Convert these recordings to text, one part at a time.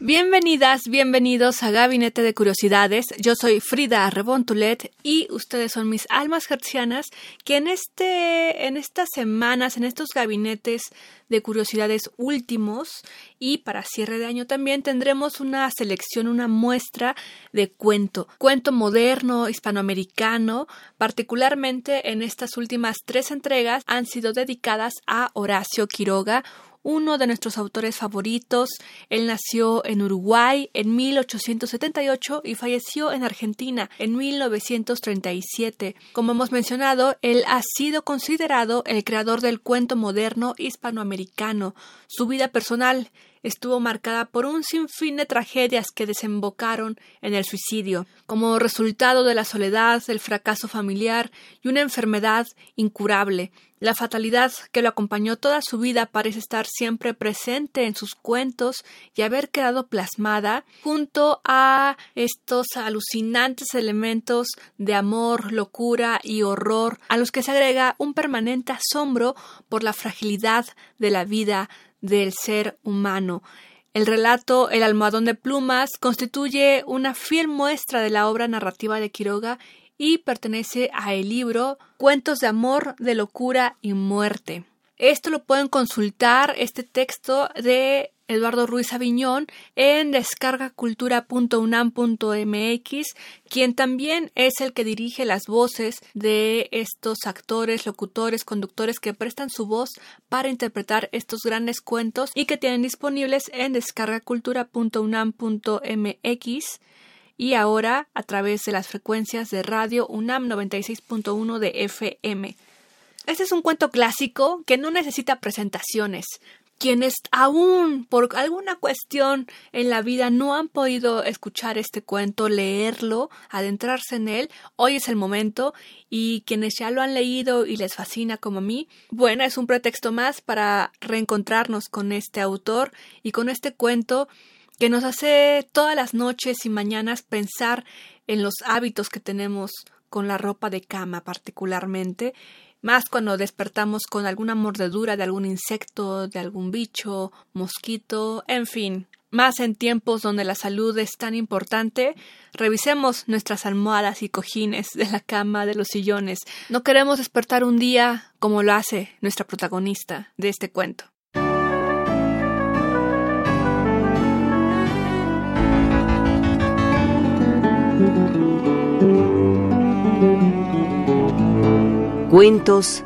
Bienvenidas, bienvenidos a Gabinete de Curiosidades. Yo soy Frida Rebontulet y ustedes son mis almas hercianas que en este en estas semanas, en estos gabinetes de curiosidades últimos y para cierre de año también tendremos una selección, una muestra de cuento, cuento moderno hispanoamericano, particularmente en estas últimas tres entregas han sido dedicadas a Horacio Quiroga, uno de nuestros autores favoritos. Él nació en Uruguay en 1878 y falleció en Argentina en 1937. Como hemos mencionado, él ha sido considerado el creador del cuento moderno hispanoamericano. Su vida personal estuvo marcada por un sinfín de tragedias que desembocaron en el suicidio, como resultado de la soledad, del fracaso familiar y una enfermedad incurable. La fatalidad que lo acompañó toda su vida parece estar siempre presente en sus cuentos y haber quedado plasmada junto a estos alucinantes elementos de amor, locura y horror a los que se agrega un permanente asombro por la fragilidad de la vida del ser humano. El relato El almohadón de plumas constituye una fiel muestra de la obra narrativa de Quiroga y pertenece a el libro Cuentos de amor, de locura y muerte. Esto lo pueden consultar, este texto de Eduardo Ruiz Aviñón en descargacultura.unam.mx, quien también es el que dirige las voces de estos actores, locutores, conductores que prestan su voz para interpretar estos grandes cuentos y que tienen disponibles en descargacultura.unam.mx y ahora a través de las frecuencias de radio UNAM 96.1 de FM. Este es un cuento clásico que no necesita presentaciones. Quienes aún por alguna cuestión en la vida no han podido escuchar este cuento, leerlo, adentrarse en él, hoy es el momento y quienes ya lo han leído y les fascina como a mí, bueno, es un pretexto más para reencontrarnos con este autor y con este cuento que nos hace todas las noches y mañanas pensar en los hábitos que tenemos con la ropa de cama particularmente, más cuando despertamos con alguna mordedura de algún insecto, de algún bicho, mosquito, en fin, más en tiempos donde la salud es tan importante, revisemos nuestras almohadas y cojines de la cama, de los sillones. No queremos despertar un día como lo hace nuestra protagonista de este cuento. Cuentos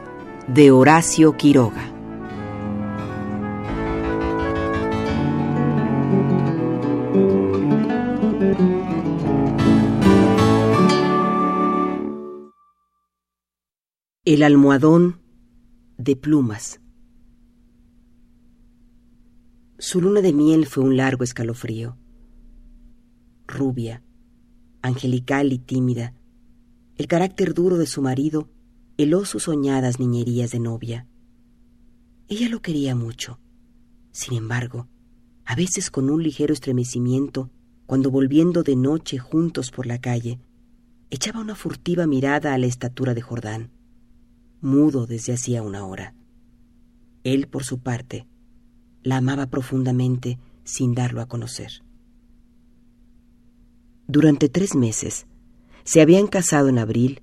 de Horacio Quiroga. El almohadón de plumas. Su luna de miel fue un largo escalofrío. Rubia, angelical y tímida, el carácter duro de su marido heló sus soñadas niñerías de novia. Ella lo quería mucho. Sin embargo, a veces con un ligero estremecimiento, cuando volviendo de noche juntos por la calle, echaba una furtiva mirada a la estatura de Jordán, mudo desde hacía una hora. Él, por su parte, la amaba profundamente sin darlo a conocer. Durante tres meses se habían casado en abril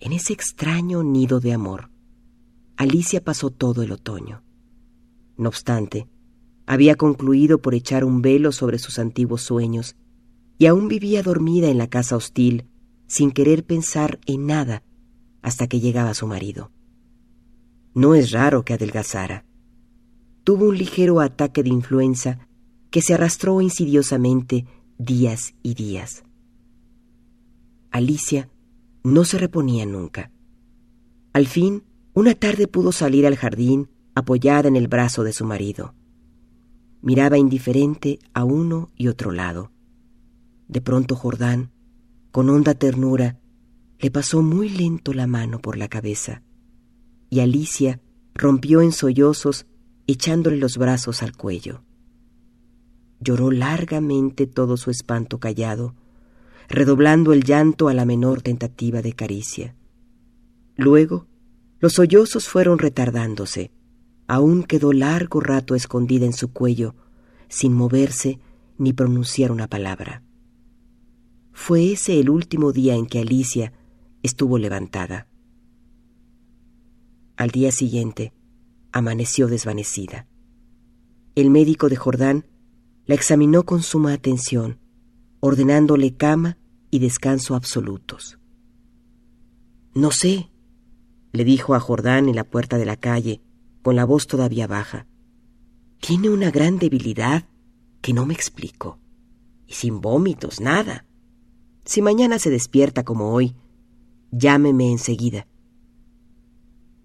En ese extraño nido de amor, Alicia pasó todo el otoño. No obstante, había concluido por echar un velo sobre sus antiguos sueños y aún vivía dormida en la casa hostil, sin querer pensar en nada hasta que llegaba su marido. No es raro que adelgazara. Tuvo un ligero ataque de influenza que se arrastró insidiosamente días y días. Alicia no se reponía nunca. Al fin, una tarde pudo salir al jardín apoyada en el brazo de su marido. Miraba indiferente a uno y otro lado. De pronto Jordán, con honda ternura, le pasó muy lento la mano por la cabeza, y Alicia rompió en sollozos echándole los brazos al cuello. Lloró largamente todo su espanto callado, redoblando el llanto a la menor tentativa de caricia. Luego, los sollozos fueron retardándose, aún quedó largo rato escondida en su cuello, sin moverse ni pronunciar una palabra. Fue ese el último día en que Alicia estuvo levantada. Al día siguiente, amaneció desvanecida. El médico de Jordán la examinó con suma atención, ordenándole cama y descanso absolutos. No sé, le dijo a Jordán en la puerta de la calle, con la voz todavía baja. Tiene una gran debilidad que no me explico. Y sin vómitos, nada. Si mañana se despierta como hoy, llámeme enseguida.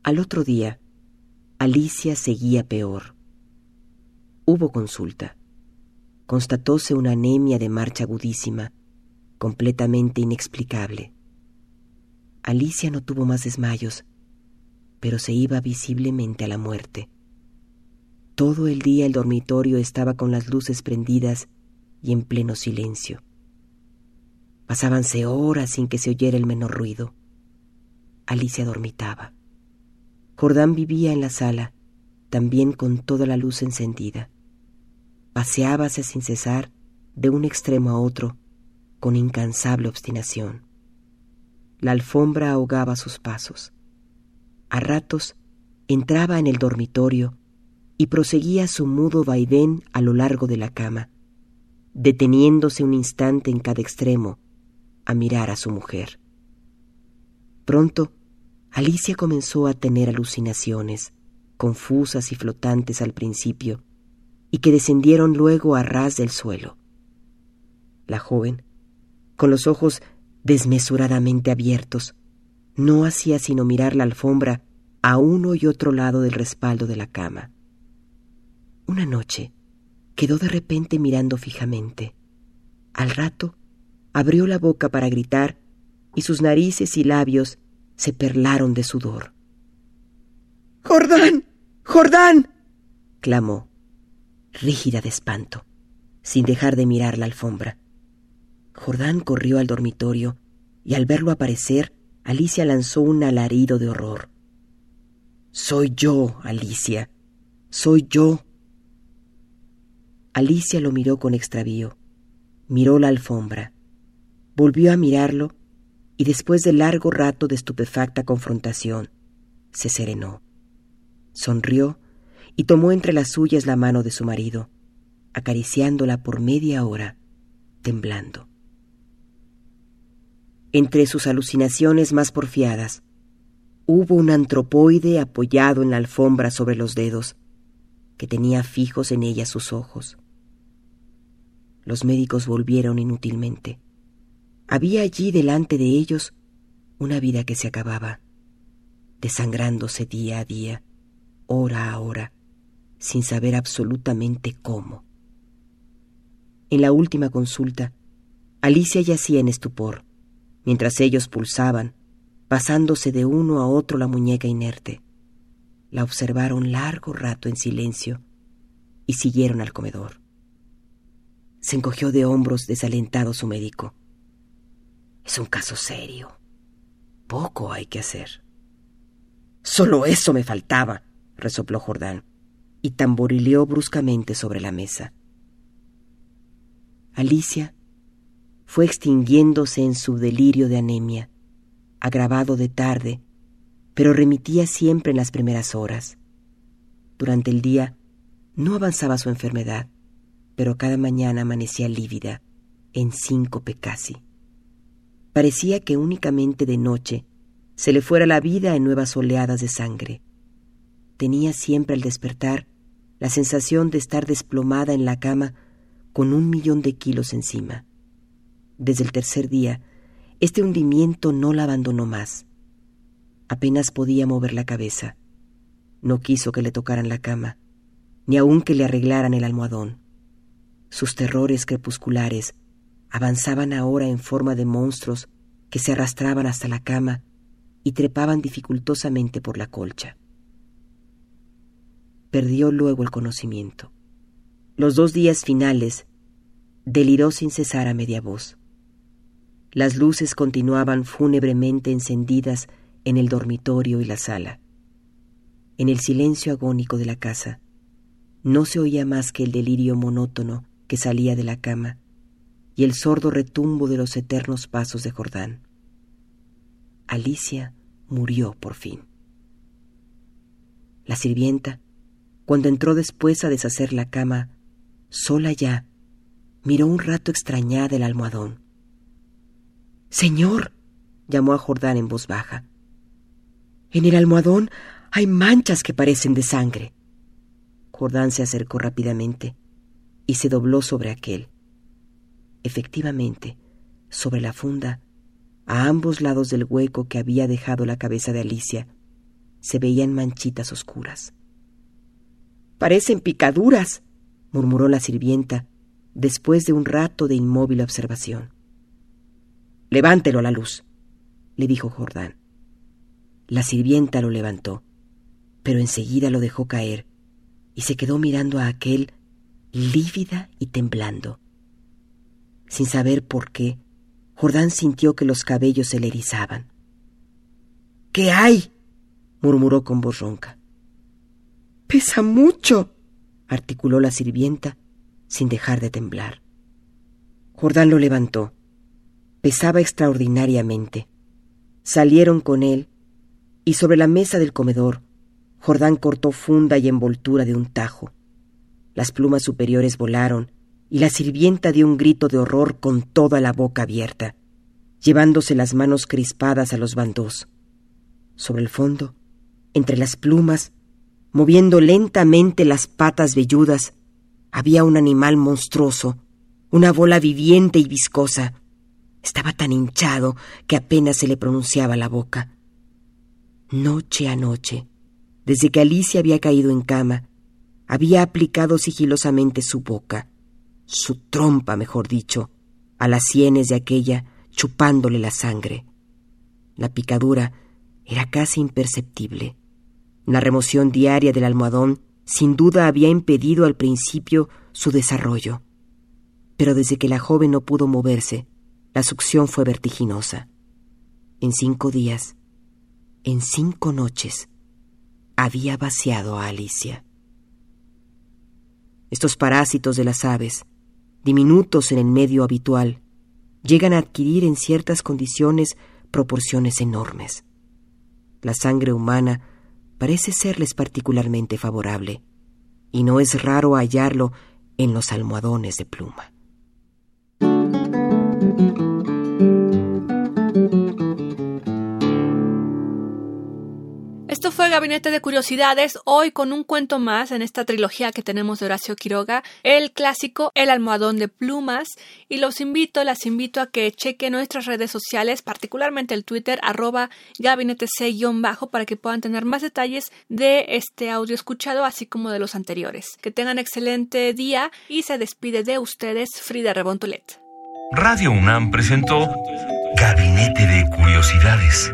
Al otro día, Alicia seguía peor. Hubo consulta. Constatóse una anemia de marcha agudísima, completamente inexplicable. Alicia no tuvo más desmayos pero se iba visiblemente a la muerte. Todo el día el dormitorio estaba con las luces prendidas y en pleno silencio. Pasábanse horas sin que se oyera el menor ruido. Alicia dormitaba. Jordán vivía en la sala, también con toda la luz encendida. Paseábase sin cesar de un extremo a otro, con incansable obstinación. La alfombra ahogaba sus pasos. A ratos entraba en el dormitorio y proseguía su mudo vaivén a lo largo de la cama, deteniéndose un instante en cada extremo a mirar a su mujer. Pronto, Alicia comenzó a tener alucinaciones, confusas y flotantes al principio, y que descendieron luego a ras del suelo. La joven, con los ojos desmesuradamente abiertos, no hacía sino mirar la alfombra a uno y otro lado del respaldo de la cama. Una noche quedó de repente mirando fijamente. Al rato abrió la boca para gritar y sus narices y labios se perlaron de sudor. Jordán. Jordán. clamó, rígida de espanto, sin dejar de mirar la alfombra. Jordán corrió al dormitorio y al verlo aparecer Alicia lanzó un alarido de horror. Soy yo, Alicia. Soy yo. Alicia lo miró con extravío. Miró la alfombra. Volvió a mirarlo y después de largo rato de estupefacta confrontación, se serenó. Sonrió y tomó entre las suyas la mano de su marido, acariciándola por media hora, temblando entre sus alucinaciones más porfiadas. Hubo un antropoide apoyado en la alfombra sobre los dedos, que tenía fijos en ella sus ojos. Los médicos volvieron inútilmente. Había allí delante de ellos una vida que se acababa, desangrándose día a día, hora a hora, sin saber absolutamente cómo. En la última consulta, Alicia yacía en estupor mientras ellos pulsaban, pasándose de uno a otro la muñeca inerte. La observaron largo rato en silencio y siguieron al comedor. Se encogió de hombros desalentado su médico. Es un caso serio. Poco hay que hacer. Solo eso me faltaba, resopló Jordán, y tamborileó bruscamente sobre la mesa. Alicia fue extinguiéndose en su delirio de anemia, agravado de tarde, pero remitía siempre en las primeras horas. Durante el día no avanzaba su enfermedad, pero cada mañana amanecía lívida, en síncope casi. Parecía que únicamente de noche se le fuera la vida en nuevas oleadas de sangre. Tenía siempre al despertar la sensación de estar desplomada en la cama con un millón de kilos encima. Desde el tercer día, este hundimiento no la abandonó más. Apenas podía mover la cabeza. No quiso que le tocaran la cama, ni aun que le arreglaran el almohadón. Sus terrores crepusculares avanzaban ahora en forma de monstruos que se arrastraban hasta la cama y trepaban dificultosamente por la colcha. Perdió luego el conocimiento. Los dos días finales deliró sin cesar a media voz. Las luces continuaban fúnebremente encendidas en el dormitorio y la sala. En el silencio agónico de la casa no se oía más que el delirio monótono que salía de la cama y el sordo retumbo de los eternos pasos de Jordán. Alicia murió por fin. La sirvienta, cuando entró después a deshacer la cama, sola ya, miró un rato extrañada el almohadón. Señor, llamó a Jordán en voz baja. En el almohadón hay manchas que parecen de sangre. Jordán se acercó rápidamente y se dobló sobre aquel. Efectivamente, sobre la funda a ambos lados del hueco que había dejado la cabeza de Alicia, se veían manchitas oscuras. Parecen picaduras, murmuró la sirvienta, después de un rato de inmóvil observación. Levántelo a la luz, le dijo Jordán. La sirvienta lo levantó, pero enseguida lo dejó caer y se quedó mirando a aquel lívida y temblando. Sin saber por qué, Jordán sintió que los cabellos se le erizaban. ¿Qué hay? murmuró con voz ronca. Pesa mucho, articuló la sirvienta sin dejar de temblar. Jordán lo levantó. Pesaba extraordinariamente. Salieron con él y sobre la mesa del comedor Jordán cortó funda y envoltura de un tajo. Las plumas superiores volaron y la sirvienta dio un grito de horror con toda la boca abierta, llevándose las manos crispadas a los bandos. Sobre el fondo, entre las plumas, moviendo lentamente las patas velludas, había un animal monstruoso, una bola viviente y viscosa. Estaba tan hinchado que apenas se le pronunciaba la boca. Noche a noche, desde que Alicia había caído en cama, había aplicado sigilosamente su boca, su trompa, mejor dicho, a las sienes de aquella, chupándole la sangre. La picadura era casi imperceptible. La remoción diaria del almohadón sin duda había impedido al principio su desarrollo. Pero desde que la joven no pudo moverse, la succión fue vertiginosa. En cinco días, en cinco noches, había vaciado a Alicia. Estos parásitos de las aves, diminutos en el medio habitual, llegan a adquirir en ciertas condiciones proporciones enormes. La sangre humana parece serles particularmente favorable, y no es raro hallarlo en los almohadones de pluma. Gabinete de Curiosidades, hoy con un cuento más en esta trilogía que tenemos de Horacio Quiroga, el clásico El almohadón de plumas, y los invito, las invito a que chequen nuestras redes sociales, particularmente el Twitter, arroba gabinete C-bajo, para que puedan tener más detalles de este audio escuchado, así como de los anteriores. Que tengan excelente día y se despide de ustedes Frida Rebontulet. Radio UNAM presentó Gabinete de Curiosidades